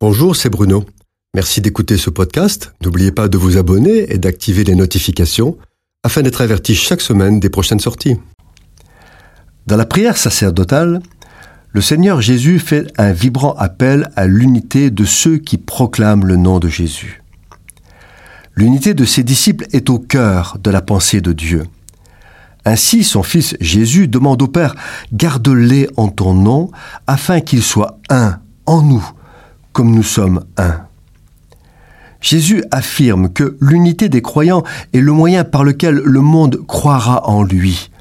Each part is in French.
Bonjour, c'est Bruno. Merci d'écouter ce podcast. N'oubliez pas de vous abonner et d'activer les notifications afin d'être averti chaque semaine des prochaines sorties. Dans la prière sacerdotale, le Seigneur Jésus fait un vibrant appel à l'unité de ceux qui proclament le nom de Jésus. L'unité de ses disciples est au cœur de la pensée de Dieu. Ainsi, son Fils Jésus demande au Père, Garde-les en ton nom, afin qu'ils soient un en nous, comme nous sommes un. Jésus affirme que l'unité des croyants est le moyen par lequel le monde croira en lui.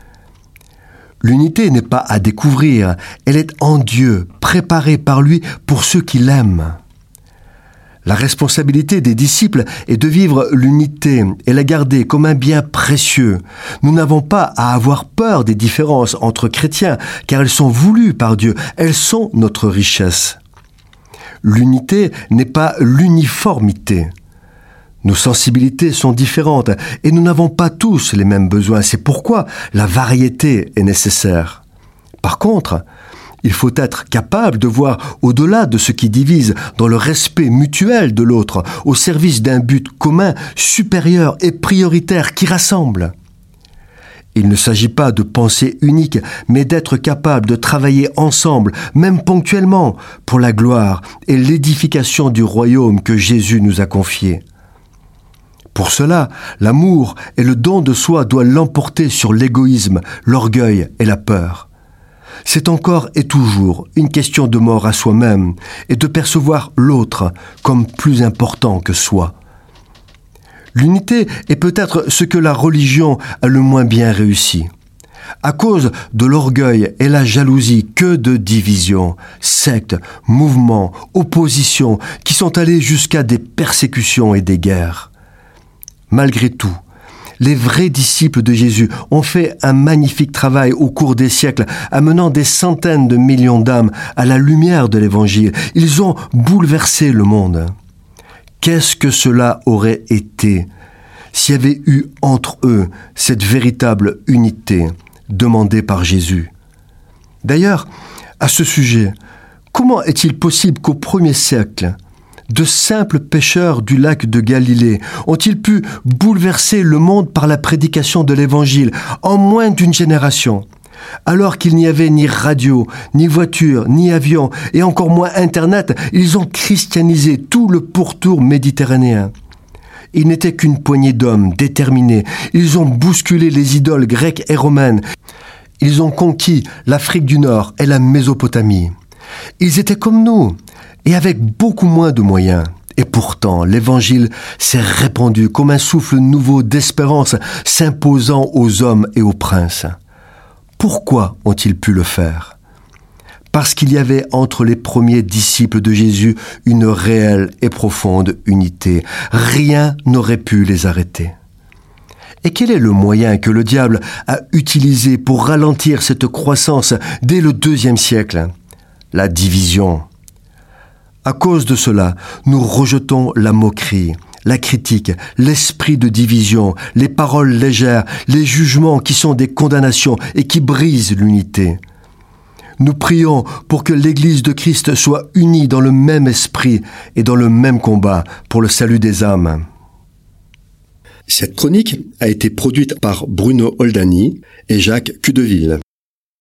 L'unité n'est pas à découvrir, elle est en Dieu, préparée par lui pour ceux qui l'aiment. La responsabilité des disciples est de vivre l'unité et la garder comme un bien précieux. Nous n'avons pas à avoir peur des différences entre chrétiens, car elles sont voulues par Dieu, elles sont notre richesse. L'unité n'est pas l'uniformité. Nos sensibilités sont différentes et nous n'avons pas tous les mêmes besoins. C'est pourquoi la variété est nécessaire. Par contre, il faut être capable de voir au-delà de ce qui divise dans le respect mutuel de l'autre, au service d'un but commun, supérieur et prioritaire qui rassemble. Il ne s'agit pas de pensée unique, mais d'être capable de travailler ensemble, même ponctuellement, pour la gloire et l'édification du royaume que Jésus nous a confié. Pour cela, l'amour et le don de soi doivent l'emporter sur l'égoïsme, l'orgueil et la peur. C'est encore et toujours une question de mort à soi-même et de percevoir l'autre comme plus important que soi. L'unité est peut-être ce que la religion a le moins bien réussi. À cause de l'orgueil et la jalousie, que de divisions, sectes, mouvements, oppositions, qui sont allés jusqu'à des persécutions et des guerres. Malgré tout, les vrais disciples de Jésus ont fait un magnifique travail au cours des siècles, amenant des centaines de millions d'âmes à la lumière de l'Évangile. Ils ont bouleversé le monde. Qu'est-ce que cela aurait été s'il y avait eu entre eux cette véritable unité demandée par Jésus? D'ailleurs, à ce sujet, comment est-il possible qu'au premier siècle, de simples pêcheurs du lac de Galilée ont-ils pu bouleverser le monde par la prédication de l'Évangile en moins d'une génération? Alors qu'il n'y avait ni radio, ni voiture, ni avion, et encore moins Internet, ils ont christianisé tout le pourtour méditerranéen. Ils n'étaient qu'une poignée d'hommes déterminés. Ils ont bousculé les idoles grecques et romaines. Ils ont conquis l'Afrique du Nord et la Mésopotamie. Ils étaient comme nous, et avec beaucoup moins de moyens. Et pourtant, l'Évangile s'est répandu comme un souffle nouveau d'espérance s'imposant aux hommes et aux princes. Pourquoi ont-ils pu le faire? Parce qu'il y avait entre les premiers disciples de Jésus une réelle et profonde unité. Rien n'aurait pu les arrêter. Et quel est le moyen que le diable a utilisé pour ralentir cette croissance dès le deuxième siècle? La division. À cause de cela, nous rejetons la moquerie, la critique, l'esprit de division, les paroles légères, les jugements qui sont des condamnations et qui brisent l'unité. Nous prions pour que l'Église de Christ soit unie dans le même esprit et dans le même combat pour le salut des âmes. Cette chronique a été produite par Bruno Oldani et Jacques Cudeville.